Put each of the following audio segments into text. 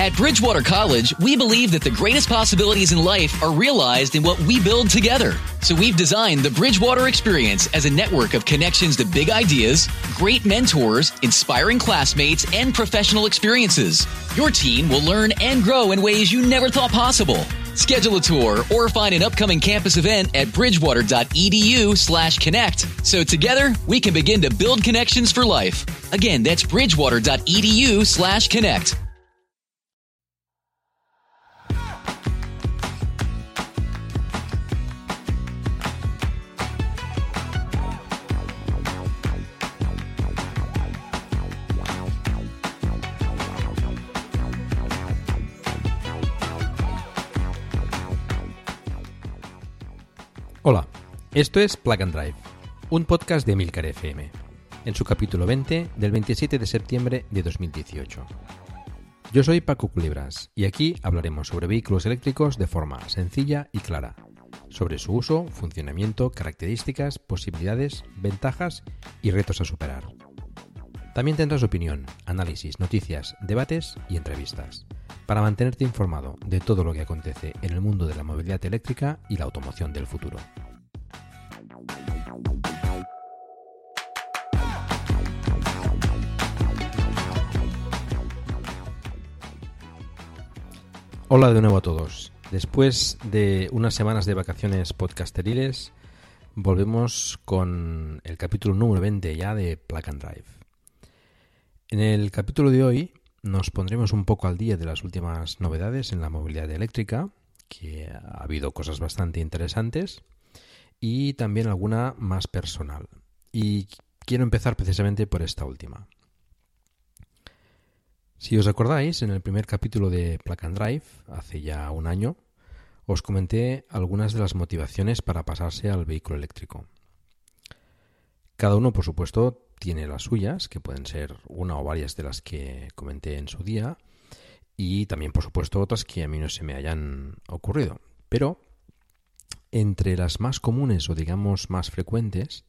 At Bridgewater College, we believe that the greatest possibilities in life are realized in what we build together. So we've designed the Bridgewater Experience as a network of connections to big ideas, great mentors, inspiring classmates, and professional experiences. Your team will learn and grow in ways you never thought possible. Schedule a tour or find an upcoming campus event at bridgewater.edu slash connect. So together we can begin to build connections for life. Again, that's bridgewater.edu slash connect. Hola, esto es Plug and Drive, un podcast de Milcar FM, en su capítulo 20 del 27 de septiembre de 2018. Yo soy Paco Culebras y aquí hablaremos sobre vehículos eléctricos de forma sencilla y clara, sobre su uso, funcionamiento, características, posibilidades, ventajas y retos a superar. También tendrás opinión, análisis, noticias, debates y entrevistas para mantenerte informado de todo lo que acontece en el mundo de la movilidad eléctrica y la automoción del futuro. Hola de nuevo a todos. Después de unas semanas de vacaciones podcasteriles, volvemos con el capítulo número 20 ya de Plug and Drive. En el capítulo de hoy nos pondremos un poco al día de las últimas novedades en la movilidad eléctrica, que ha habido cosas bastante interesantes, y también alguna más personal. Y quiero empezar precisamente por esta última. Si os acordáis, en el primer capítulo de Plug and Drive, hace ya un año, os comenté algunas de las motivaciones para pasarse al vehículo eléctrico. Cada uno, por supuesto, tiene las suyas, que pueden ser una o varias de las que comenté en su día, y también, por supuesto, otras que a mí no se me hayan ocurrido. Pero entre las más comunes o digamos más frecuentes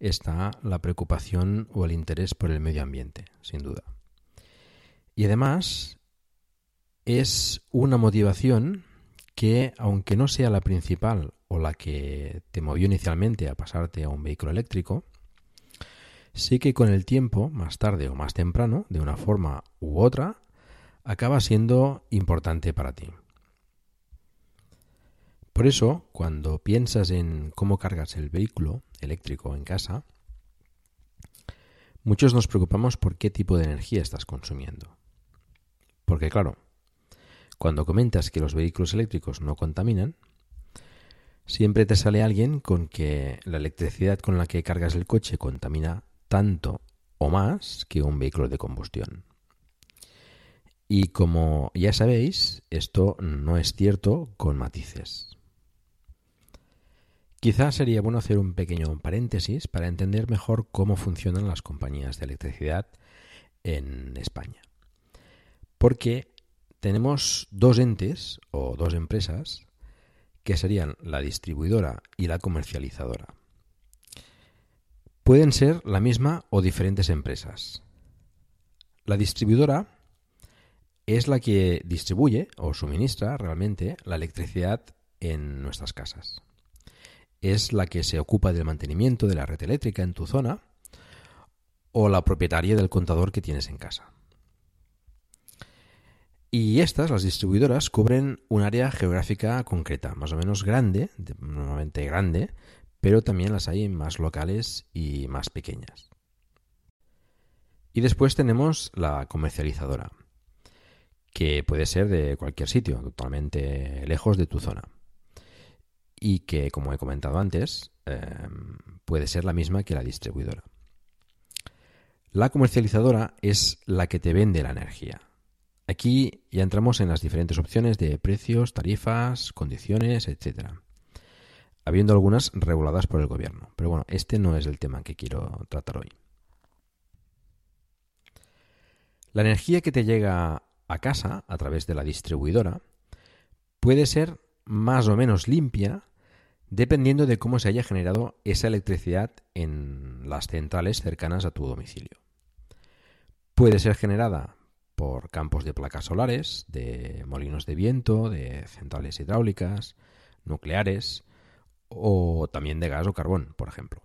está la preocupación o el interés por el medio ambiente, sin duda. Y además es una motivación que, aunque no sea la principal o la que te movió inicialmente a pasarte a un vehículo eléctrico, sí que con el tiempo, más tarde o más temprano, de una forma u otra, acaba siendo importante para ti. Por eso, cuando piensas en cómo cargas el vehículo eléctrico en casa, muchos nos preocupamos por qué tipo de energía estás consumiendo. Porque claro, cuando comentas que los vehículos eléctricos no contaminan, siempre te sale alguien con que la electricidad con la que cargas el coche contamina tanto o más que un vehículo de combustión. Y como ya sabéis, esto no es cierto con matices. Quizás sería bueno hacer un pequeño paréntesis para entender mejor cómo funcionan las compañías de electricidad en España. Porque tenemos dos entes o dos empresas que serían la distribuidora y la comercializadora pueden ser la misma o diferentes empresas. La distribuidora es la que distribuye o suministra realmente la electricidad en nuestras casas. Es la que se ocupa del mantenimiento de la red eléctrica en tu zona o la propietaria del contador que tienes en casa. Y estas, las distribuidoras, cubren un área geográfica concreta, más o menos grande, normalmente grande, pero también las hay más locales y más pequeñas. Y después tenemos la comercializadora, que puede ser de cualquier sitio, totalmente lejos de tu zona. Y que, como he comentado antes, em, puede ser la misma que la distribuidora. La comercializadora es la que te vende la energía. Aquí ya entramos en las diferentes opciones de precios, tarifas, condiciones, etcétera habiendo algunas reguladas por el gobierno. Pero bueno, este no es el tema que quiero tratar hoy. La energía que te llega a casa a través de la distribuidora puede ser más o menos limpia dependiendo de cómo se haya generado esa electricidad en las centrales cercanas a tu domicilio. Puede ser generada por campos de placas solares, de molinos de viento, de centrales hidráulicas, nucleares o también de gas o carbón, por ejemplo.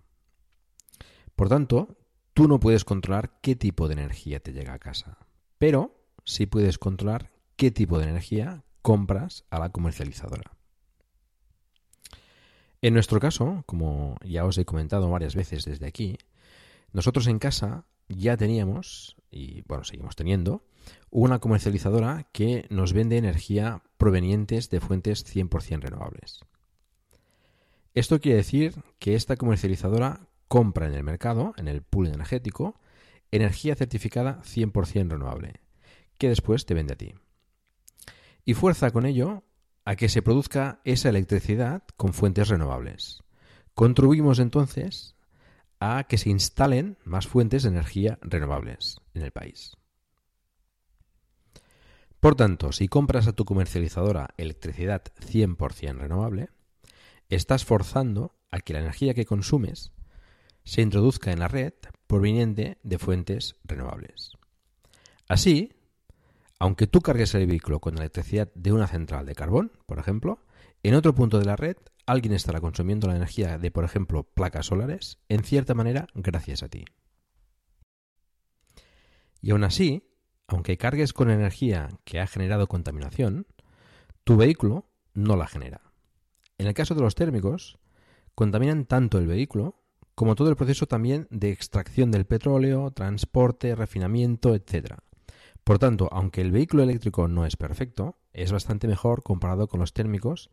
Por tanto, tú no puedes controlar qué tipo de energía te llega a casa, pero sí puedes controlar qué tipo de energía compras a la comercializadora. En nuestro caso, como ya os he comentado varias veces desde aquí, nosotros en casa ya teníamos, y bueno, seguimos teniendo, una comercializadora que nos vende energía provenientes de fuentes 100% renovables. Esto quiere decir que esta comercializadora compra en el mercado, en el pool energético, energía certificada 100% renovable, que después te vende a ti. Y fuerza con ello a que se produzca esa electricidad con fuentes renovables. Contribuimos entonces a que se instalen más fuentes de energía renovables en el país. Por tanto, si compras a tu comercializadora electricidad 100% renovable, estás forzando a que la energía que consumes se introduzca en la red proveniente de fuentes renovables. Así, aunque tú cargues el vehículo con electricidad de una central de carbón, por ejemplo, en otro punto de la red alguien estará consumiendo la energía de, por ejemplo, placas solares, en cierta manera gracias a ti. Y aún así, aunque cargues con energía que ha generado contaminación, tu vehículo no la genera. En el caso de los térmicos, contaminan tanto el vehículo como todo el proceso también de extracción del petróleo, transporte, refinamiento, etc. Por tanto, aunque el vehículo eléctrico no es perfecto, es bastante mejor comparado con los térmicos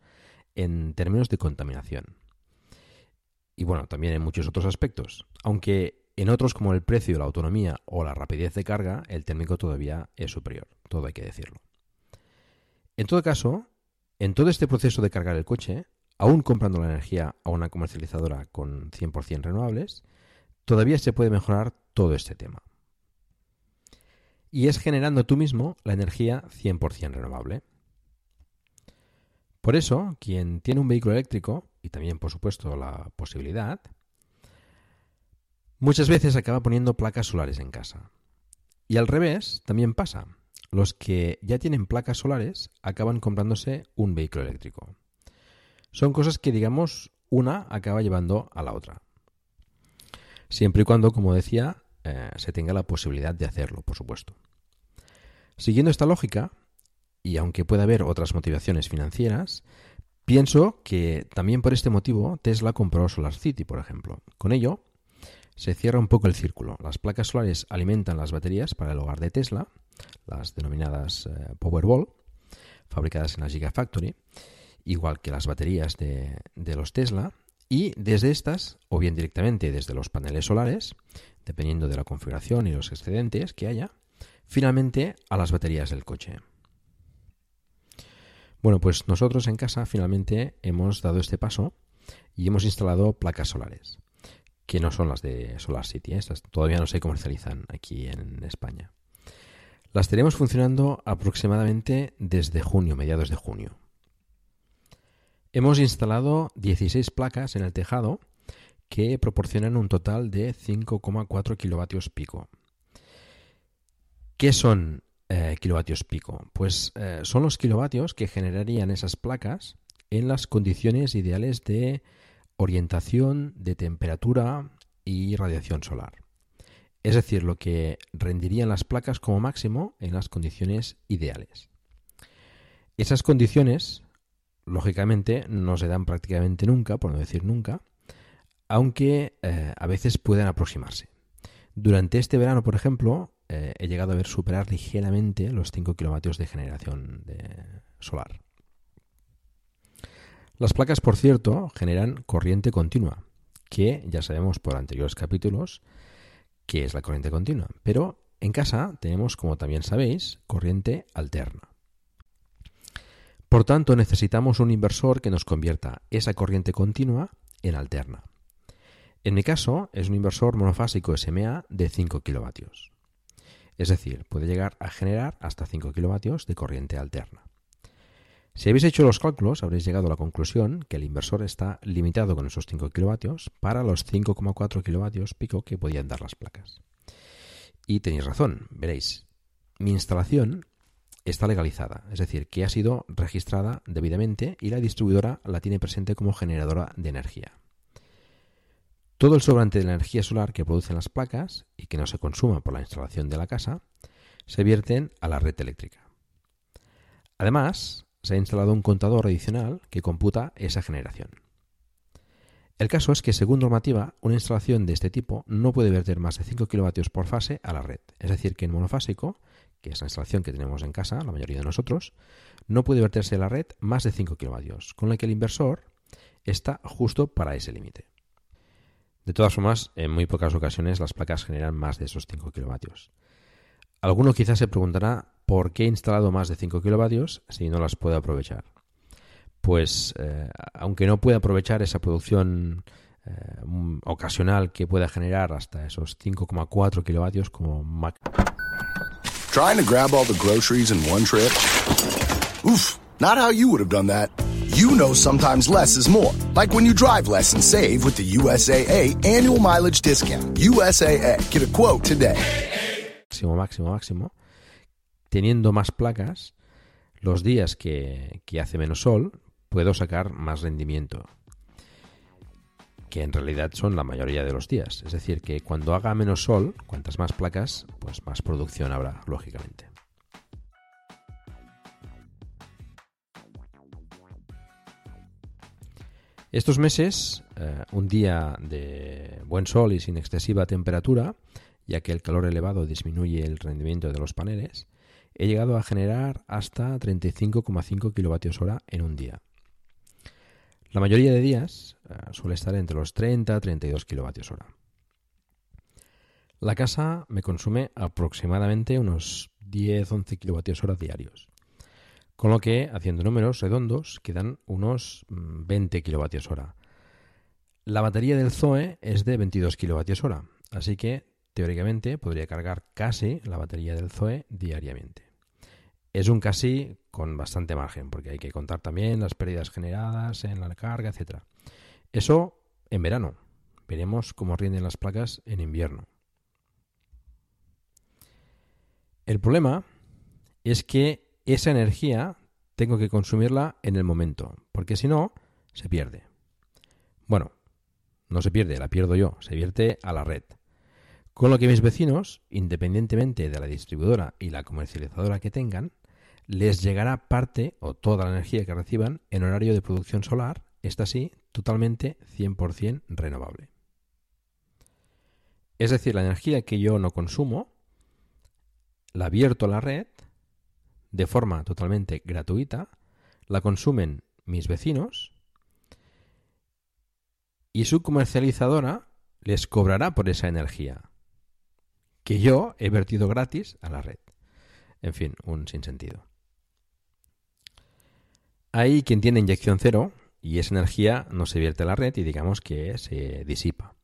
en términos de contaminación. Y bueno, también en muchos otros aspectos. Aunque en otros como el precio, la autonomía o la rapidez de carga, el térmico todavía es superior. Todo hay que decirlo. En todo caso, en todo este proceso de cargar el coche, aún comprando la energía a una comercializadora con 100% renovables, todavía se puede mejorar todo este tema y es generando tú mismo la energía 100% renovable. Por eso, quien tiene un vehículo eléctrico, y también por supuesto la posibilidad, muchas veces acaba poniendo placas solares en casa. Y al revés, también pasa. Los que ya tienen placas solares acaban comprándose un vehículo eléctrico. Son cosas que, digamos, una acaba llevando a la otra. Siempre y cuando, como decía, eh, se tenga la posibilidad de hacerlo, por supuesto. Siguiendo esta lógica, y aunque pueda haber otras motivaciones financieras, pienso que también por este motivo Tesla compró SolarCity, por ejemplo. Con ello, se cierra un poco el círculo. Las placas solares alimentan las baterías para el hogar de Tesla, las denominadas eh, Powerball, fabricadas en la Gigafactory, igual que las baterías de, los Tesla, y desde estas, o bien directamente desde los paneles solares, dependiendo de la configuración y los excedentes que haya, finalmente a las baterías del coche. Bueno, pues nosotros en casa finalmente hemos dado este paso y hemos instalado placas solares, que no son las de Solar City, ¿eh? estas todavía no se comercializan aquí en España. Las tenemos funcionando aproximadamente desde junio, mediados de junio. Hemos instalado 16 placas en el tejado que proporcionan un total de 5,4 kilovatios pico. ¿Qué son eh, kilovatios pico? Pues eh, son los kilovatios que generarían esas placas en las condiciones ideales de orientación, de temperatura y radiación solar. Es decir, lo que rendirían las placas como máximo en las condiciones ideales. Esas condiciones lógicamente no se dan prácticamente nunca, por no decir nunca, aunque eh, a veces pueden aproximarse. Durante este verano, por ejemplo, eh, he llegado a ver superar ligeramente los 5 kilovatios de generación de solar. Las placas, por cierto, generan corriente continua, que ya sabemos por anteriores capítulos que es la corriente continua. Pero en casa tenemos, como también sabéis, corriente alterna. Por tanto, necesitamos un inversor que nos convierta esa corriente continua en alterna. En mi caso, es un inversor monofásico SMA de 5 kilovatios. Es decir, puede llegar a generar hasta 5 kilovatios de corriente alterna. Si habéis hecho los cálculos, habréis llegado a la conclusión que el inversor está limitado con esos 5 kilovatios para los 5,4 kilovatios pico que podían dar las placas. Y tenéis razón, veréis. mi instalación está legalizada, es decir, que ha sido registrada debidamente y la distribuidora la tiene presente como generadora de energía. Todo el sobrante de la energía solar que producen las placas y que no se consuma por la instalación de la casa se vierten a la red eléctrica. Además, se ha instalado un contador adicional que computa esa generación. El caso es que, según normativa, una instalación de este tipo no puede verter más de 5 kilovatios por fase a la red. Es decir, que en monofásico, que es la instalación que tenemos en casa, la mayoría de nosotros, no puede verterse la red más de 5 kilovatios, con lo que el inversor está justo para ese límite. De todas formas, en muy pocas ocasiones las placas generan más de esos 5 kilovatios. Alguno quizás se preguntará por qué he instalado más de 5 kilovatios si no las puedo aprovechar pues eh, aunque no pueda aprovechar esa producción eh, ocasional que pueda generar hasta esos 5,4 kilovatios como Mac. Trying to grab all the groceries in one trip? Oof, not how you would have done that. You know sometimes less is more. Like when you drive less and save with the USAA annual mileage discount. USAA. Get a quote today. Máximo, máximo, máximo. Teniendo más placas, los días que, que hace menos sol, puedo sacar más rendimiento. Que en realidad son la mayoría de los días. Es decir, que cuando haga menos sol, cuantas más placas, pues más producción habrá, lógicamente. Estos meses, eh, un día de buen sol y sin excesiva temperatura, ya que el calor elevado disminuye el rendimiento de los paneles, he llegado a generar hasta 35,5 kilovatios hora en un día. La mayoría de días eh, suele estar entre los 30 a 32 kilovatios hora. La casa me consume aproximadamente unos 10-11 kilovatios hora diarios. Con lo que, haciendo números redondos, quedan unos 20 mm, kilovatios hora. La batería del Zoe es de 22 kilovatios hora, así que teóricamente podría cargar casi la batería del Zoe diariamente. Es un casi con bastante margen, porque hay que contar también las pérdidas generadas en la carga, etcétera. Eso en verano. Veremos cómo rinden las placas en invierno. El problema es que esa energía tengo que consumirla en el momento, porque si no, se pierde. Bueno, no se pierde, la pierdo yo, se vierte a la red. Con lo que mis vecinos, independientemente de la distribuidora y la comercializadora que tengan, les llegará parte o toda la energía que reciban en horario de producción solar, esta sí, totalmente 100% renovable. Es decir, la energía que yo no consumo, la abierto a la red de forma totalmente gratuita, la consumen mis vecinos y su comercializadora les cobrará por esa energía que yo he vertido gratis a la red. En fin, un sinsentido. Hay quien tiene inyección cero y esa energía no se vierte a la red y digamos que se disipa.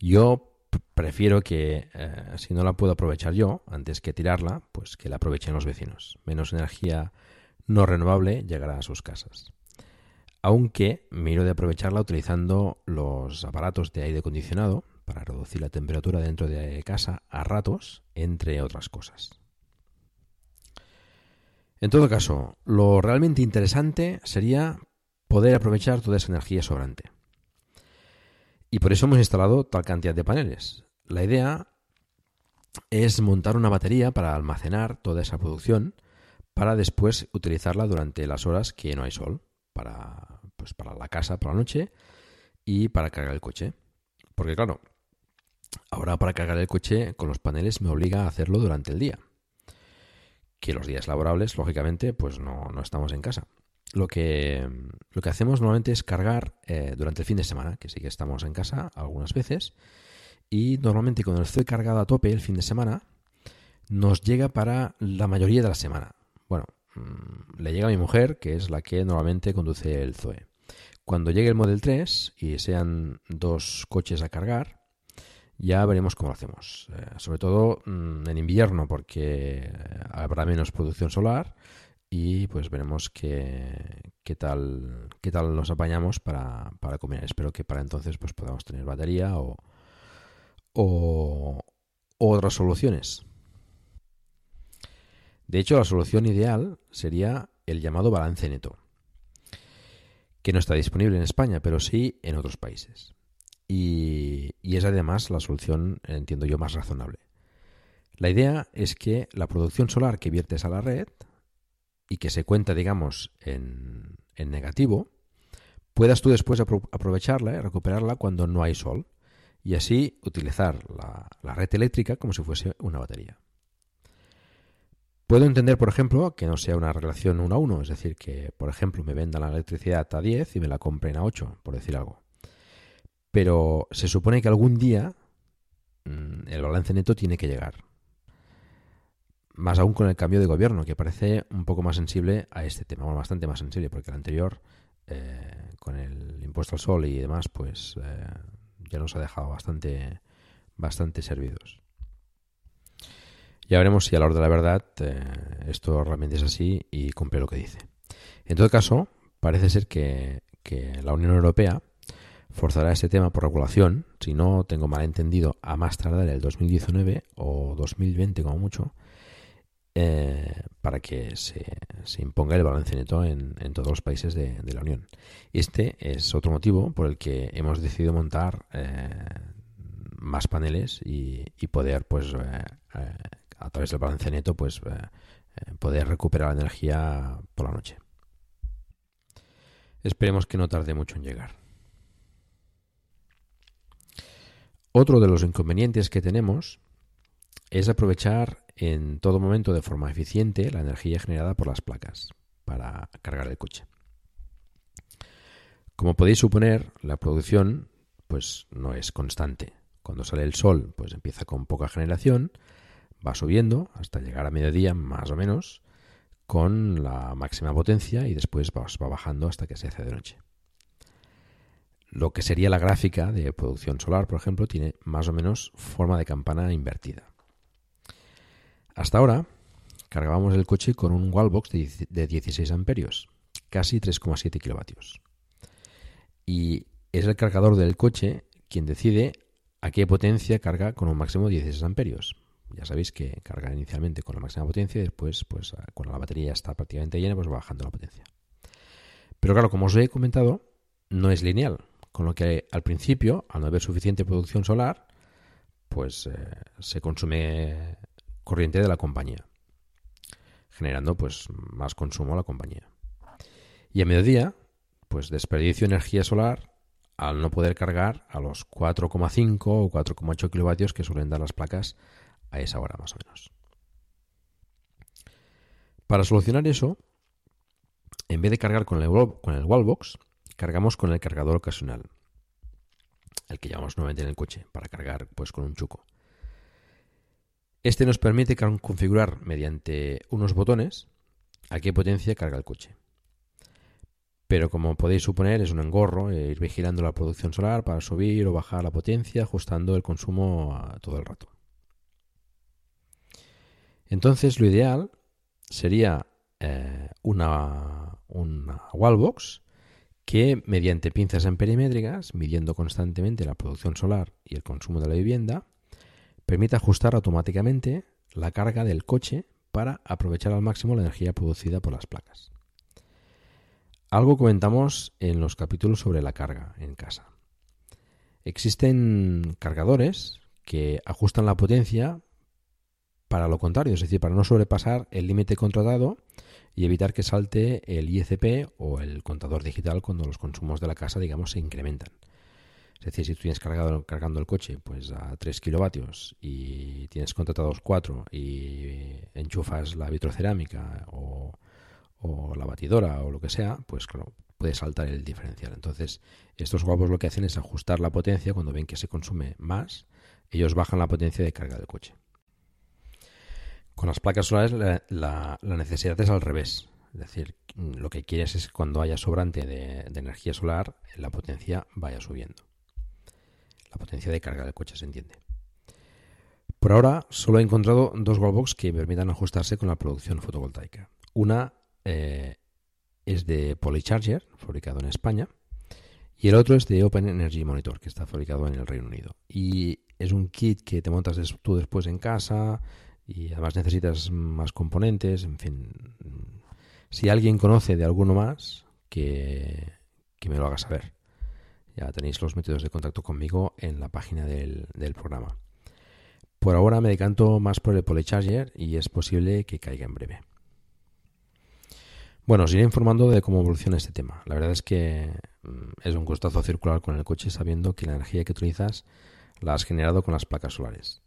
Yo prefiero que eh, si no la puedo aprovechar yo, antes que tirarla, pues que la aprovechen los vecinos. Menos energía no renovable llegará a sus casas. Aunque miro de aprovecharla utilizando los aparatos de aire acondicionado para reducir la temperatura dentro de casa a ratos, entre otras cosas. En todo caso, lo realmente interesante sería poder aprovechar toda esa energía sobrante. Y por eso hemos instalado tal cantidad de paneles. La idea es montar una batería para almacenar toda esa producción para después utilizarla durante las horas que no hay sol, para, pues para la casa por la noche y para cargar el coche. Porque claro, ahora para cargar el coche con los paneles me obliga a hacerlo durante el día que los días laborables, lógicamente, pues no, estamos en casa. Lo que, lo que hacemos normalmente es cargar eh, durante el fin de semana, que sí que estamos en casa algunas veces, y normalmente cuando estoy cargado a tope el fin de semana, nos llega para la mayoría de la semana. Bueno, mm, le llega a mi mujer, que es la que normalmente conduce el Zoe. Cuando llegue el Model 3 y sean dos coches a cargar, ya veremos cómo lo hacemos. Eh, sobre todo mm, en invierno, porque habrá menos producción solar y pues veremos qué, tal qué tal nos apañamos para, para comer. Espero que para entonces pues podamos tener batería o otras soluciones. De hecho, la solución ideal sería el llamado balance neto, que no está disponible en España, pero sí en otros países. Y, es además la solución, entiendo yo, más razonable. La idea es que la producción solar que viertes a la red y que se cuenta, digamos, en, negativo, puedas tú después aprovecharla y recuperarla cuando no hay sol y así utilizar la red eléctrica como si fuese una batería. Puedo entender, por ejemplo, que no sea una relación uno a uno, es decir, que, por ejemplo, me vendan la electricidad a 10 y me la compren a 8, por decir algo. Pero se supone que algún día mm, el balance neto tiene que llegar. Más aún con el cambio de gobierno, que parece un poco más sensible a este tema, bueno, bastante más sensible, porque el anterior, eh, con el impuesto al sol y demás, pues eh, ya nos ha dejado bastante, bastante servidos. Ya veremos si a la hora de la verdad eh, esto realmente es así y cumple lo que dice. En todo caso, parece ser que, la Unión Europea forzará este tema por regulación, si no tengo mal entendido, a más tardar el 2019 o 2020 como mucho, eh, para que se, imponga el balance neto en, todos los países de, la Unión. Este es otro motivo por el que hemos decidido montar eh, más paneles y, poder pues a través del balance neto, pues eh, eh, poder recuperar la energía por la noche. Esperemos que no tarde mucho en llegar. Otro de los inconvenientes que tenemos es aprovechar en todo momento de forma eficiente la energía generada por las placas para cargar el coche. Como podéis suponer, la producción pues no es constante. Cuando sale el sol, pues empieza con poca generación va subiendo hasta llegar a mediodía más o menos con la máxima potencia y después va, bajando hasta que se hace de noche. Lo que sería la gráfica de producción solar, por ejemplo, tiene más o menos forma de campana invertida. Hasta ahora cargábamos el coche con un wallbox de 16 amperios, casi 3,7 kilovatios. Y es el cargador del coche quien decide a qué potencia carga con un máximo de 16 amperios. Ya sabéis que carga inicialmente con la máxima potencia y después, pues cuando la batería está prácticamente llena, pues va bajando la potencia. Pero claro, como os he comentado, no es lineal, con lo que al principio, al no haber suficiente producción solar, pues eh, se consume corriente de la compañía, generando pues más consumo a la compañía. Y a mediodía, pues desperdicio energía solar al no poder cargar a los 4,5 o 4,8 kilovatios que suelen dar las placas a esa hora más o menos. Para solucionar eso, en vez de cargar con el, con el wallbox, cargamos con el cargador ocasional, el que llevamos nuevamente en el coche, para cargar pues con un chuco. Este nos permite configurar mediante unos botones a qué potencia carga el coche. Pero como podéis suponer, es un engorro ir vigilando la producción solar para subir o bajar la potencia, ajustando el consumo todo el rato. Entonces lo ideal sería eh, una wallbox que mediante pinzas amperimétricas, midiendo constantemente la producción solar y el consumo de la vivienda, permita ajustar automáticamente la carga del coche para aprovechar al máximo la energía producida por las placas. Algo comentamos en los capítulos sobre la carga en casa. Existen cargadores que ajustan la potencia para lo contrario, es decir, para no sobrepasar el límite contratado y evitar que salte el ICP o el contador digital cuando los consumos de la casa, digamos, se incrementan. Es decir, si tú tienes cargado, cargando el coche pues a 3 kilovatios y tienes contratados 4 y enchufas la vitrocerámica o, o la batidora o lo que sea, pues claro, puede saltar el diferencial. Entonces, estos guapos lo que hacen es ajustar la potencia cuando ven que se consume más, ellos bajan la potencia de carga del coche. Con las placas solares la, necesidad es al revés. Es decir, lo que quieres es que cuando haya sobrante de, energía solar, la potencia vaya subiendo. La potencia de carga del coche, se entiende. Por ahora, solo he encontrado dos wallbox que permitan ajustarse con la producción fotovoltaica. Una eh, es de Polycharger, fabricado en España, y el otro es de Open Energy Monitor, que está fabricado en el Reino Unido. Y es un kit que te montas tú después en casa, y además necesitas más componentes, en fin. Si alguien conoce de alguno más, que, que me lo haga saber. Ya tenéis los métodos de contacto conmigo en la página del, del programa. Por ahora me decanto más por el Polycharger y es posible que caiga en breve. Bueno, os iré informando de cómo evoluciona este tema. La verdad es que mm, es un gustazo circular con el coche sabiendo que la energía que utilizas la has generado con las placas solares.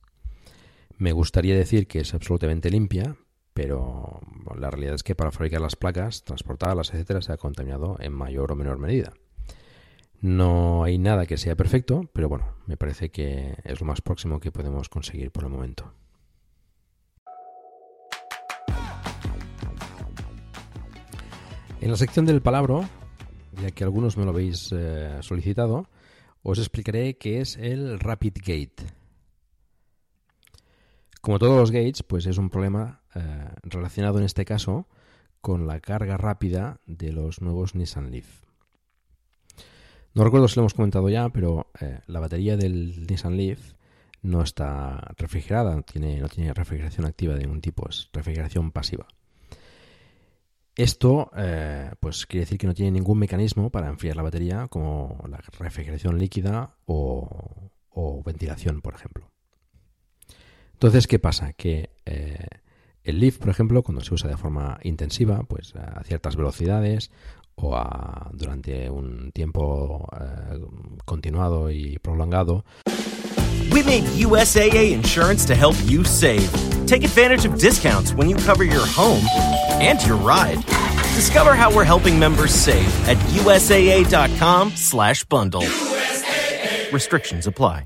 Me gustaría decir que es absolutamente limpia, pero la realidad es que para fabricar las placas, transportarlas, etcétera, se ha contaminado en mayor o menor medida. No hay nada que sea perfecto, pero bueno, me parece que es lo más próximo que podemos conseguir por el momento. En la sección del palabro, ya que algunos me lo habéis eh, solicitado, os explicaré qué es el Rapid Gate. Como todos los gates, pues es un problema eh, relacionado en este caso con la carga rápida de los nuevos Nissan Leaf. No recuerdo si lo hemos comentado ya, pero eh, la batería del Nissan Leaf no está refrigerada, no tiene, refrigeración activa de ningún tipo, es refrigeración pasiva. Esto eh, pues quiere decir que no tiene ningún mecanismo para enfriar la batería como la refrigeración líquida o, ventilación, por ejemplo. Entonces, ¿qué pasa? Que eh, el Leaf, por ejemplo, cuando se usa de forma intensiva, pues a ciertas velocidades o durante un tiempo eh, continuado y prolongado. We made USAA insurance to help you save. Take advantage of discounts when you cover your home and your ride. Discover how we're helping members save at usaa.com/bundle. USAA. Restrictions apply.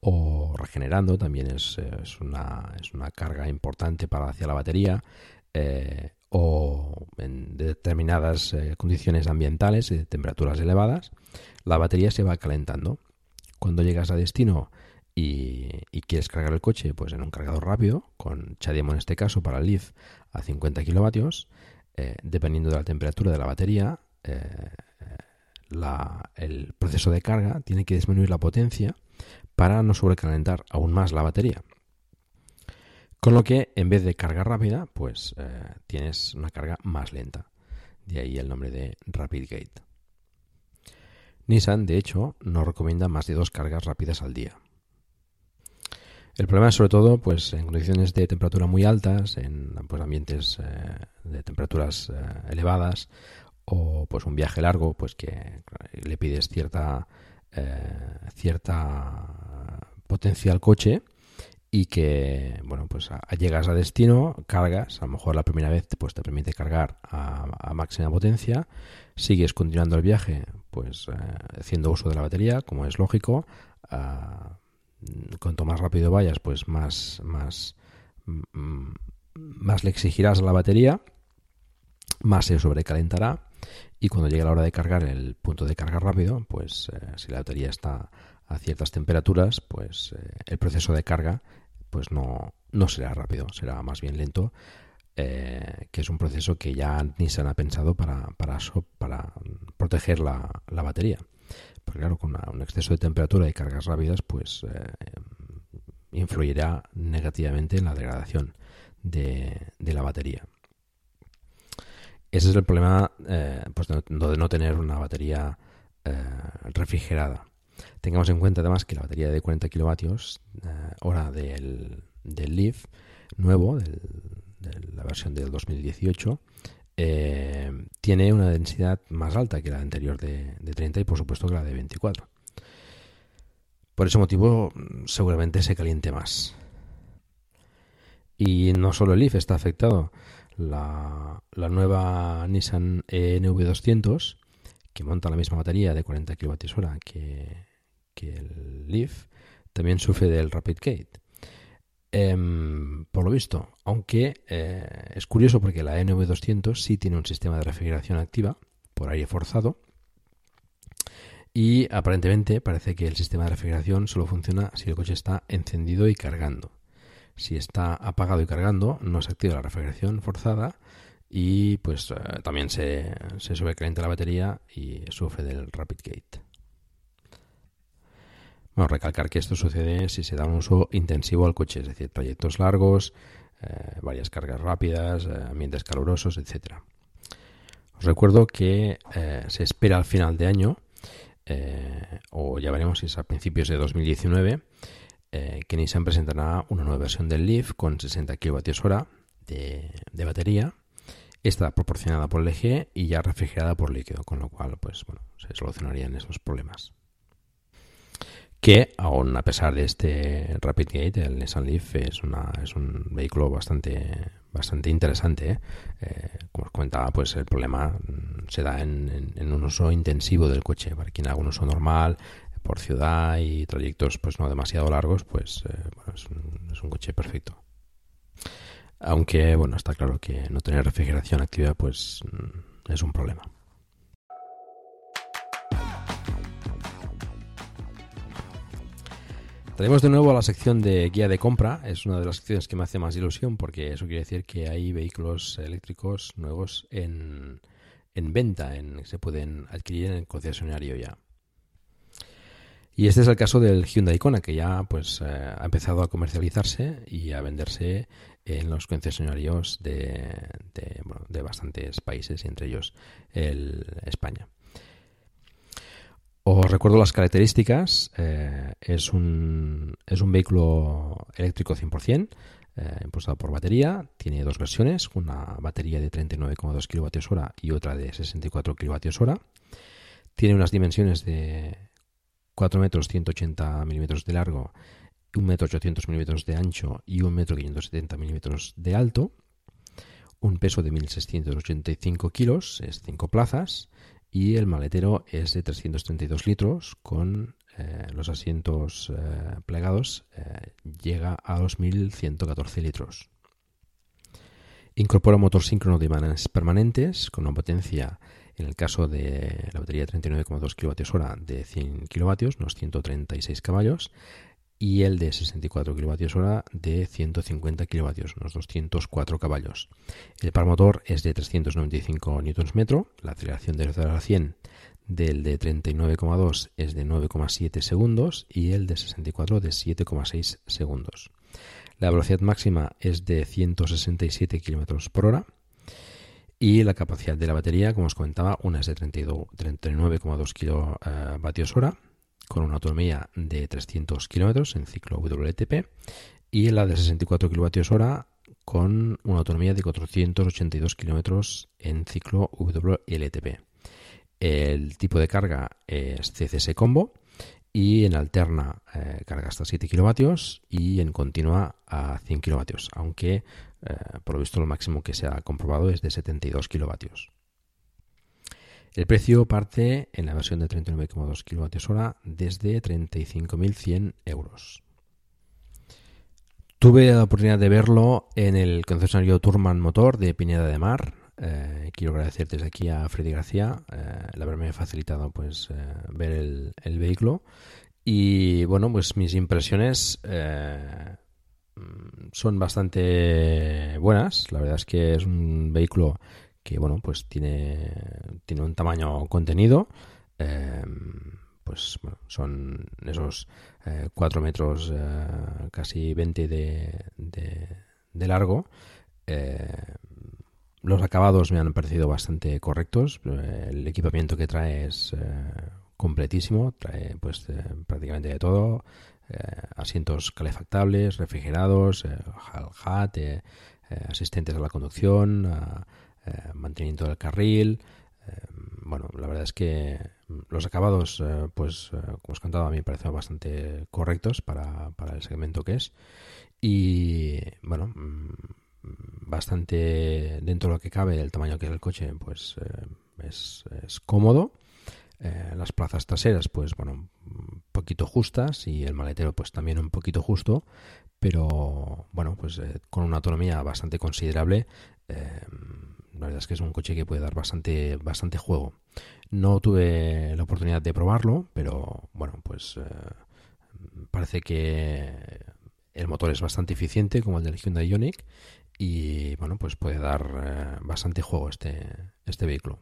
O regenerando también es, es, una, es una carga importante para hacia la batería. Eh, o en determinadas eh, condiciones ambientales y de temperaturas elevadas, la batería se va calentando. Cuando llegas a destino y, quieres cargar el coche pues en un cargador rápido, con Chademo en este caso para el Leaf a 50 kilovatios, eh, dependiendo de la temperatura de la batería, eh, el proceso de carga tiene que disminuir la potencia para no sobrecalentar aún más la batería. Con lo que en vez de carga rápida, pues eh, tienes una carga más lenta. De ahí el nombre de Rapid Gate. Nissan, de hecho, no recomienda más de dos cargas rápidas al día. El problema es sobre todo pues, en condiciones de temperatura muy altas, en pues, ambientes eh, de temperaturas eh, elevadas o pues un viaje largo pues que le pides cierta cierta potencia al coche y que, bueno, pues llegas a destino, cargas, a lo mejor la primera vez pues te permite cargar a, máxima potencia, sigues continuando el viaje, pues eh, haciendo uso de la batería, como es lógico, ah, cuanto más rápido vayas, pues más, más, mm, más le exigirás a la batería, más se sobrecalentará y cuando llegue la hora de cargar el punto de carga rápido, pues eh, si la batería está a ciertas temperaturas, pues eh, el proceso de carga pues no, no será rápido, será más bien lento, eh, que es un proceso que ya Nissan ha pensado para, para, para proteger la, la, batería. Porque claro, con un exceso de temperatura y cargas rápidas, pues eh, influirá negativamente en la degradación de, de la batería. Ese es el problema pues de, no, tener una batería refrigerada. Tengamos en cuenta además que la batería de 40 kilovatios eh, hora del, del Leaf nuevo, de la versión del 2018, eh, tiene una densidad más alta que la anterior de, 30 y por supuesto que la de 24. Por ese motivo seguramente se caliente más. Y no solo el Leaf está afectado, la, nueva Nissan NV200 que monta la misma batería de 40 kWh que, que el Leaf, también sufre del Rapid Gate. Em, por lo visto, aunque eh, es curioso porque la NV200 sí tiene un sistema de refrigeración activa por aire forzado y aparentemente parece que el sistema de refrigeración solo funciona si el coche está encendido y cargando. Si está apagado y cargando, no se activa la refrigeración forzada y pues eh, también se, se sobrecalienta la batería y sufre del Rapid Gate. Bueno, recalcar que esto sucede si se da un uso intensivo al coche, es decir, trayectos largos, eh, varias cargas rápidas, eh, ambientes calurosos, etc. Os recuerdo que eh, se espera al final de año, o ya veremos si es a principios de 2019, que Nissan presentará una nueva versión del Leaf con 60 kWh de, de batería. Está proporcionada por LG y ya refrigerada por líquido, con lo cual pues, bueno, se solucionarían esos problemas que aún a pesar de este Rapid Gate, el Nissan Leaf es, una, es un vehículo bastante, bastante interesante. ¿eh? Eh, como os comentaba, pues el problema mm, se da en, un uso intensivo del coche. Para quien haga un uso normal por ciudad y trayectos pues no demasiado largos, pues eh, bueno, es, un, es un coche perfecto. Aunque bueno, está claro que no tener refrigeración activa pues mm, es un problema. Tenemos de nuevo la sección de guía de compra. Es una de las secciones que me hace más ilusión porque eso quiere decir que hay vehículos eléctricos nuevos en, venta, en, se pueden adquirir en el concesionario ya. Y este es el caso del Hyundai Kona, que ya pues eh, ha empezado a comercializarse y a venderse en los concesionarios de, de bastantes países, entre ellos el España. Os recuerdo las características. Eh, es, un, es un vehículo eléctrico 100%, eh, impulsado por batería. Tiene dos versiones, una batería de 39,2 kWh y otra de 64 kWh. Tiene unas dimensiones de 4 metros 180 milímetros de largo, 1 metro 800 milímetros de ancho y 1 metro 570 milímetros de alto. Un peso de 1.685 kilos, es 5 plazas y el maletero es de 332 litros con eh, los asientos eh, plegados eh, llega a 2.114 litros. Incorpora motor síncrono de imanes permanentes con una potencia, en el caso de la batería de 39,2 kWh de 100 kW, unos 136 caballos, y el de 64 kWh de 150 kW, unos 204 caballos. El par motor es de 395 Nm, la aceleración de 0 a 100 del de 39,2 es de 9,7 segundos y el de 64 de 7,6 segundos. La velocidad máxima es de 167 km por hora y la capacidad de la batería, como os comentaba, una es de 39,2 kWh con una autonomía de 300 kilómetros en ciclo WLTP y la de 64 kWh con una autonomía de 482 kilómetros en ciclo WLTP. El tipo de carga es CCS Combo y en alterna eh, carga hasta 7 kilovatios y en continua a 100 kilovatios, aunque eh, por lo visto lo máximo que se ha comprobado es de 72 kilovatios. El precio parte en la versión de 39,2 kWh desde 35.100 euros. Tuve la oportunidad de verlo en el concesionario Turman Motor de Pineda de Mar. Eh, quiero agradecer desde aquí a Freddy García eh, el haberme facilitado pues eh, ver el, vehículo. Y bueno, pues mis impresiones son bastante buenas. La verdad es que es un vehículo que bueno, pues tiene, tiene un tamaño contenido. Em, pues bueno, son esos 4 eh, metros, eh, casi 20 de, de, largo. Eh, los acabados me han parecido bastante correctos. El equipamiento que trae es completísimo. Trae pues prácticamente de todo. asientos calefactables, refrigerados, HAT, asistentes a la conducción, eh, mantenimiento del carril. Eh, bueno, la verdad es que los acabados, eh, pues, como os contaba, a mí me parecen bastante correctos para, el segmento que es. Y bueno, mm, bastante dentro de lo que cabe el tamaño que es el coche, pues es, es, cómodo. las plazas traseras, pues bueno, un poquito justas y el maletero, pues también un poquito justo, pero bueno, pues eh, con una autonomía bastante considerable. Eh, la verdad es que es un coche que puede dar bastante, bastante juego. No tuve la oportunidad de probarlo, pero bueno, pues parece que el motor es bastante eficiente como el del Hyundai Ioniq y bueno, pues puede dar bastante juego este, este vehículo.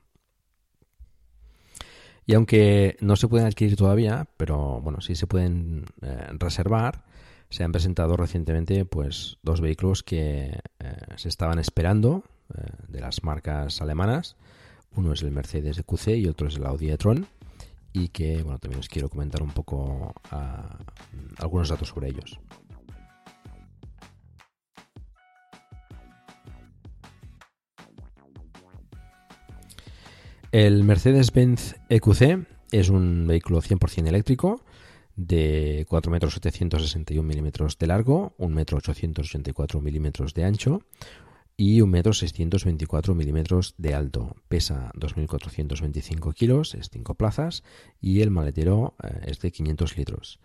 Y aunque no se pueden adquirir todavía, pero bueno, sí se pueden eh, reservar, se han presentado recientemente pues dos vehículos que eh, se estaban esperando eh, de las marcas alemanas. Uno es el Mercedes EQC y otro es el Audi e-tron y que bueno, también os quiero comentar un poco ah, algunos datos sobre ellos. El Mercedes-Benz EQC es un vehículo 100% eléctrico de 4 metros 761 milímetros de largo, 1 metro 884 milímetros de ancho y 1 metro 624 milímetros de alto. Pesa 2.425 kilos, es 5 plazas y el maletero eh, es de 500 litros.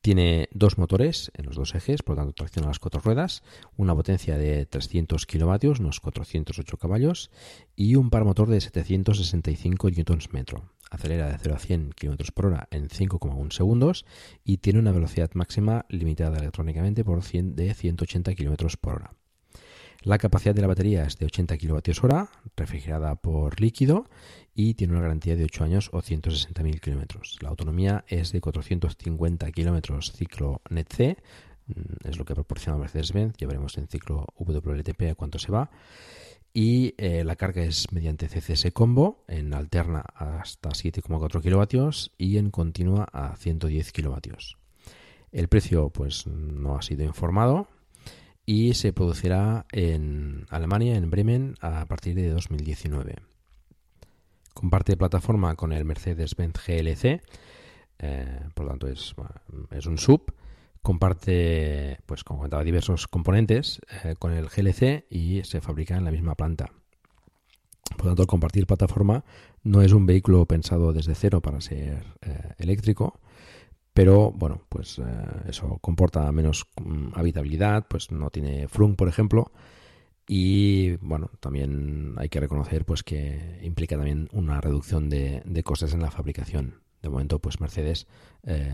Tiene dos motores en los dos ejes, por lo tanto tracciona las cuatro ruedas, una potencia de 300 kilovatios, unos 408 caballos, y un par motor de 765 Nm. Acelera de 0 a 100 km por hora en 5,1 segundos y tiene una velocidad máxima limitada electrónicamente por 100 de 180 km por hora. La capacidad de la batería es de 80 kWh, refrigerada por líquido y tiene una garantía de 8 años o 160.000 km. La autonomía es de 450 km ciclo NET-C, mm, es lo que proporciona Mercedes-Benz, ya veremos en ciclo WLTP a cuánto se va. Y eh, la carga es mediante CCS combo, en alterna hasta 7,4 kW y en continua a 110 kW. El precio pues no ha sido informado, y se producirá en Alemania, en Bremen, a partir de 2019. Comparte plataforma con el Mercedes-Benz GLC, eh, por lo tanto es, es, un sub. Comparte, pues como comentaba, diversos componentes eh, con el GLC y se fabrica en la misma planta. Por lo tanto, compartir plataforma no es un vehículo pensado desde cero para ser eh, eléctrico, pero bueno, pues eh, eso comporta menos mm, habitabilidad, pues no tiene frunk, por ejemplo, y bueno, también hay que reconocer pues que implica también una reducción de, costes en la fabricación. De momento, pues Mercedes eh,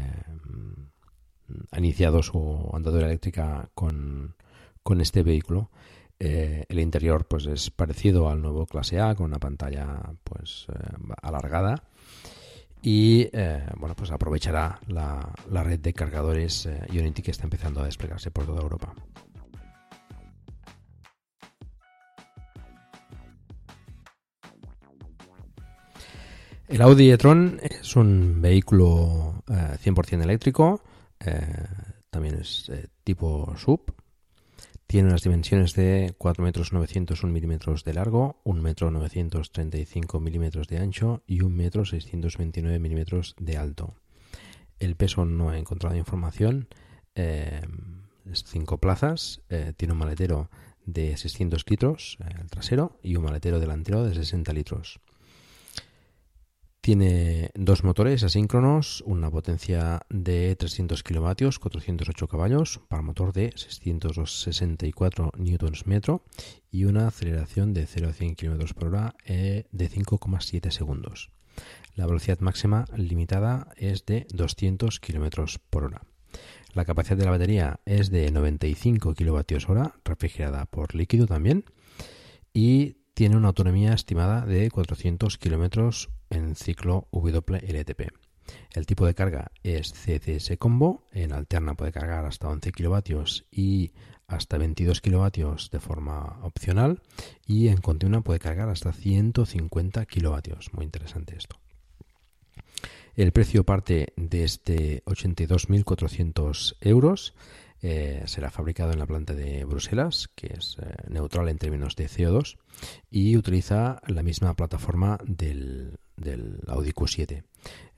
ha iniciado su andadura eléctrica con, este vehículo. Eh, el interior pues es parecido al nuevo clase A con una pantalla pues alargada y eh, bueno pues aprovechará la, red de cargadores eh, Unity que está empezando a desplegarse por toda Europa. El Audi e-tron es un vehículo 100% eh, eléctrico, también es tipo sub, tiene unas dimensiones de 4 metros 901 milímetros de largo, 1 metro 935 milímetros de ancho y 1 metro 629 milímetros de alto. El peso no he encontrado información. Eh, es 5 plazas. Eh, tiene un maletero de 600 litros, el eh, trasero, y un maletero delantero de 60 litros. Tiene dos motores asíncronos, una potencia de 300 kilovatios, 408 caballos, para motor de 664 Nm y una aceleración de 0 a 100 km por hora eh, de 5,7 segundos. La velocidad máxima limitada es de 200 km por hora. La capacidad de la batería es de 95 kWh, refrigerada por líquido también, y tiene una autonomía estimada de 400 kilómetros en ciclo WLTP. El tipo de carga es CCS Combo, en alterna puede cargar hasta 11 kilovatios y hasta 22 kilovatios de forma opcional y en continua puede cargar hasta 150 kilovatios. Muy interesante esto. El precio parte desde 82.400 euros eh, será fabricado en la planta de Bruselas, que es eh, neutral en términos de CO2, y utiliza la misma plataforma del, Audi Q7.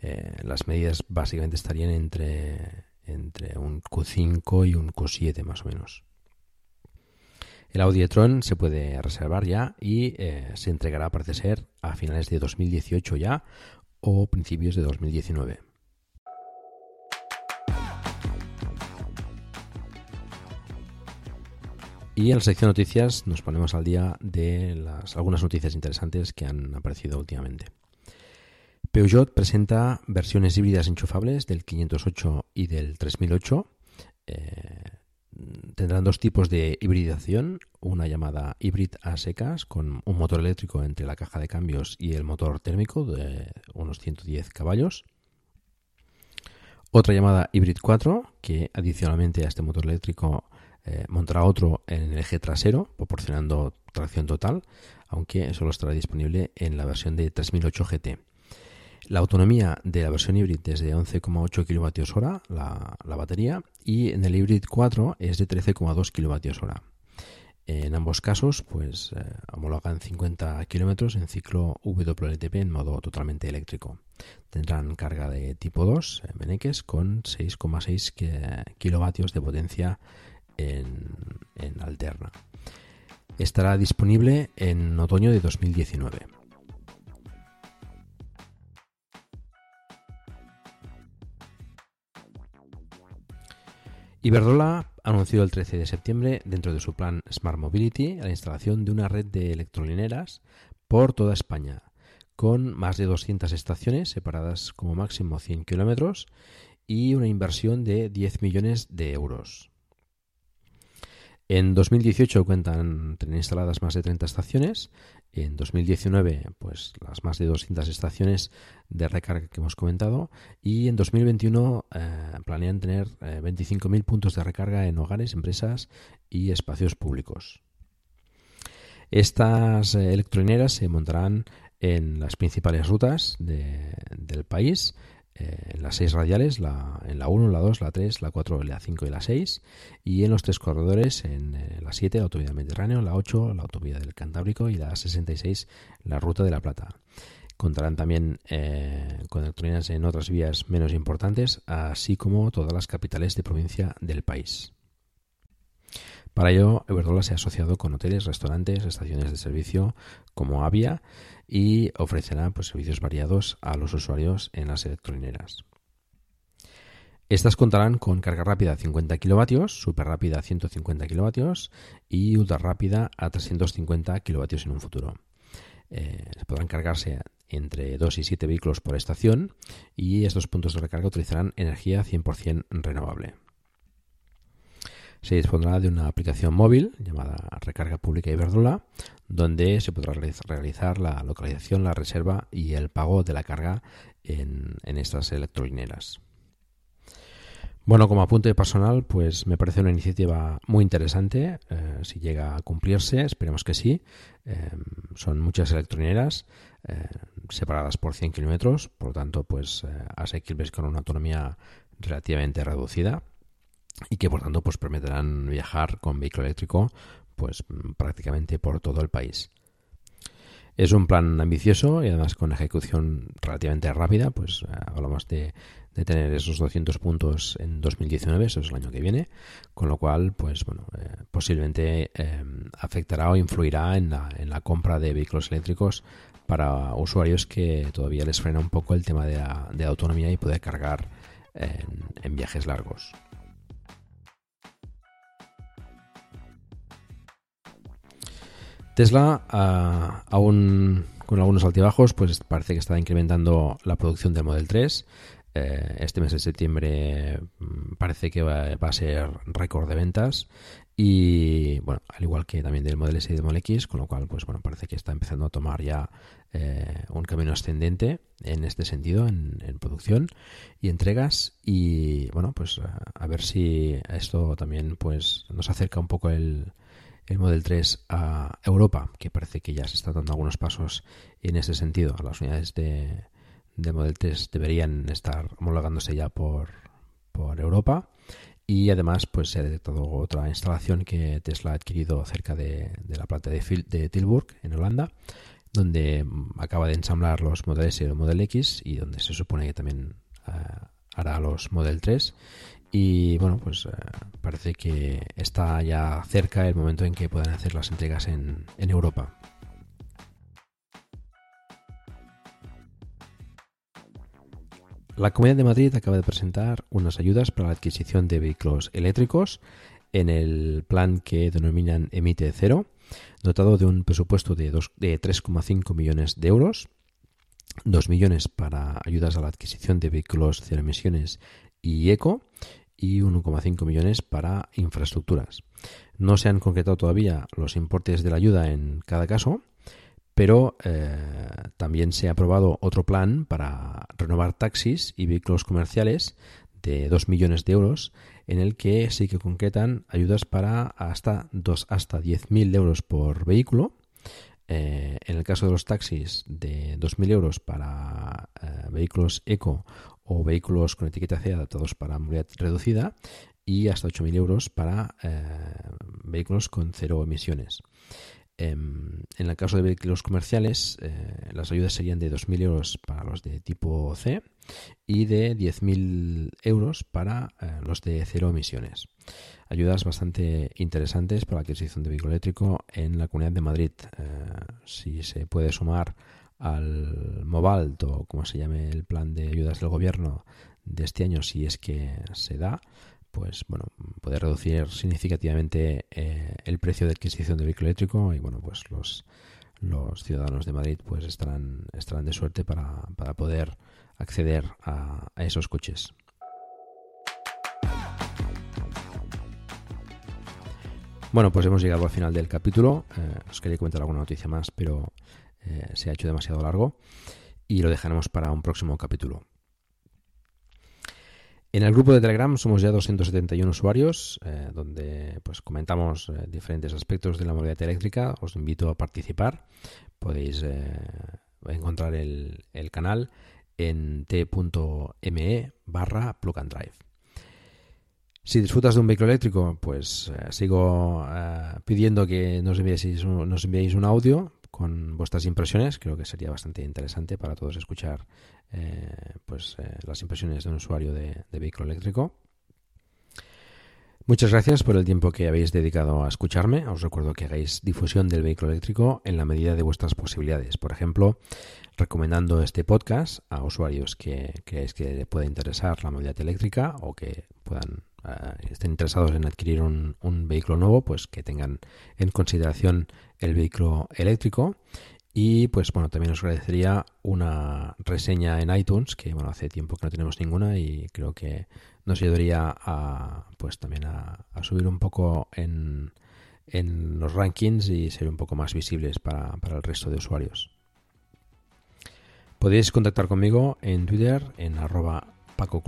Eh, las medidas básicamente estarían entre, un Q5 y un Q7 más o menos. El Audi e-tron se puede reservar ya y se entregará, parece ser, a finales de 2018 ya o principios de 2019. Y en la sección noticias nos ponemos al día de algunas noticias interesantes que han aparecido últimamente. Peugeot presenta versiones híbridas enchufables del 508 y del 3008. Eh, tendrán dos tipos de hibridación, una llamada híbrida a secas con un motor eléctrico entre la caja de cambios y el motor térmico de unos 110 caballos. Otra llamada Hybrid 4 que adicionalmente a este motor eléctrico eh, montará otro en el eje trasero proporcionando tracción total, aunque solo estará disponible en la versión de 3008 GT. La autonomía de la versión híbrida es de 11,8 kWh la, la batería y en el Hybrid 4 es de 13,2 kWh. En ambos casos, pues eh, homologan 50 kilómetros en ciclo WLTP en modo totalmente eléctrico. Tendrán carga de tipo 2 en Meneques con 6,6 kilovatios de potencia en, alterna. Estará disponible en otoño de 2019. Iberdrola anunció el 13 de septiembre, dentro de su plan Smart Mobility, la instalación de una red de electrolineras por toda España, con más de 200 estaciones separadas como máximo 100 kilómetros y una inversión de 10 millones de euros. En 2018 cuentan tener instaladas más de 30 estaciones. En 2019, pues las más de 200 estaciones de recarga que hemos comentado. Y en 2021 eh, planean tener 25.000 eh, puntos de recarga en hogares, empresas y espacios públicos. Estas eh, electrolineras se montarán en las principales rutas del país eh, en las seis radiales, la, en la 1, la 2, la 3, la 4, la 5 y la 6, y en los tres corredores, en eh, la 7, la autovía del Mediterráneo, la 8, la autovía del Cantábrico y la 66, la ruta de la Plata. Contarán también eh, con electrónicas en otras vías menos importantes, así como todas las capitales de provincia del país. Para ello, Iberdrola se ha asociado con hoteles, restaurantes, estaciones de servicio como Avia y ofrecerá pues, servicios variados a los usuarios en las electrolineras. Estas contarán con carga rápida a 50 kilovatios, super rápida a 150 kilovatios y ultra rápida a 350 kilovatios en un futuro. Eh, podrán cargarse entre 2 y 7 vehículos por estación y estos puntos de recarga utilizarán energía 100% renovable se dispondrá de una aplicación móvil llamada Recarga Pública Iberdrola, donde se podrá realizar la localización, la reserva y el pago de la carga en, estas electrolineras. Bueno, como apunte personal, pues me parece una iniciativa muy interesante. Eh, si llega a cumplirse, esperemos que sí. Eh, son muchas electrolineras eh, separadas por 100 kilómetros, por lo tanto, pues asequibles con una autonomía relativamente reducida y que por tanto pues permitirán viajar con vehículo eléctrico pues prácticamente por todo el país. Es un plan ambicioso y además con ejecución relativamente rápida, pues eh, hablamos de, tener esos 200 puntos en 2019, eso es el año que viene, con lo cual, pues bueno, eh, posiblemente eh, afectará o influirá en la, en la compra de vehículos eléctricos para usuarios que todavía les frena un poco el tema de, de autonomía y poder cargar en viajes largos. Tesla, aún con algunos altibajos, pues parece que está incrementando la producción del Model 3. Eh, este mes de septiembre mm, parece que va, a ser récord de ventas y bueno, al igual que también del Model S y del Model X, con lo cual pues bueno, parece que está empezando a tomar ya eh, un camino ascendente en este sentido en, en, producción y entregas y bueno, pues a ver si esto también pues nos acerca un poco el, el Model 3 a Europa, que parece que ya se está dando algunos pasos en ese sentido. Las unidades de, Model 3 deberían estar homologándose ya por, por Europa. Y además, pues se ha detectado otra instalación que Tesla ha adquirido cerca de, la planta de, de, Tilburg, en Holanda, donde acaba de ensamblar los Model S y el Model X y donde se supone que también eh, hará los Model 3 y bueno, pues eh, parece que está ya cerca el momento en que puedan hacer las entregas en, Europa. La Comunidad de Madrid acaba de presentar unas ayudas para la adquisición de vehículos eléctricos en el plan que denominan Emite Cero, dotado de un presupuesto de, de 3,5 millones de euros, 2 millones para ayudas a la adquisición de vehículos cero emisiones y eco y 1,5 millones para infraestructuras. No se han concretado todavía los importes de la ayuda en cada caso, pero eh, también se ha aprobado otro plan para renovar taxis y vehículos comerciales de 2 millones de euros en el que sí que concretan ayudas para hasta, dos, hasta 10.000 euros por vehículo. Eh, en el caso de los taxis, de 2.000 euros para eh, vehículos eco o vehículos con etiqueta C adaptados para movilidad reducida y hasta 8.000 euros para eh, vehículos con cero emisiones. Em, en el caso de vehículos comerciales, eh, las ayudas serían de 2.000 euros para los de tipo C y de 10.000 euros para eh, los de cero emisiones. Ayudas bastante interesantes para la adquisición de vehículo eléctrico en la Comunidad de Madrid. Si se puede sumar al Mobalt o como se llame el plan de ayudas del gobierno de este año, si es que se da, pues bueno, puede reducir significativamente eh, el precio de adquisición de vehículo eléctrico y bueno, pues los, los ciudadanos de Madrid pues estarán, estarán de suerte para, poder acceder a, esos coches. Bueno, pues hemos llegado al final del capítulo. Eh, os quería comentar alguna noticia más, pero eh, se ha hecho demasiado largo y lo dejaremos para un próximo capítulo. En el grupo de Telegram somos ya 271 usuarios, eh, donde pues comentamos eh, diferentes aspectos de la movilidad eléctrica. Os invito a participar. Podéis encontrar el, canal en t.me barra plug and drive. Si disfrutas de un vehículo eléctrico, pues sigo pidiendo que nos enviéis, nos enviéis un audio con vuestras impresiones. Creo que sería bastante interesante para todos escuchar eh, pues eh, las impresiones de un usuario de, vehículo eléctrico. Muchas gracias por el tiempo que habéis dedicado a escucharme. Os recuerdo que hagáis difusión del vehículo eléctrico en la medida de vuestras posibilidades. Por ejemplo, recomendando este podcast a usuarios que creáis que pueda interesar la movilidad eléctrica o que puedan estén interesados en adquirir un, vehículo nuevo, pues que tengan en consideración el vehículo eléctrico y pues bueno, también os agradecería una reseña en iTunes, que bueno, hace tiempo que no tenemos ninguna y creo que nos ayudaría a pues también a, subir un poco en, en, los rankings y ser un poco más visibles para, para el resto de usuarios. Podéis contactar conmigo en Twitter en arroba Paco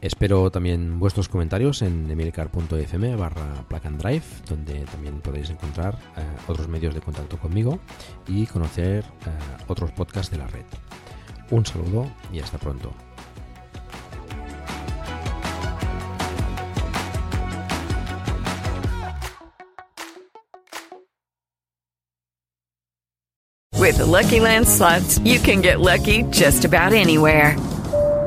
Espero también vuestros comentarios en emilcar.fm barra drive, donde también podéis encontrar eh, otros medios de contacto conmigo y conocer eh, otros podcasts de la red. Un saludo y hasta pronto. With Lucky Land you can get lucky just about anywhere.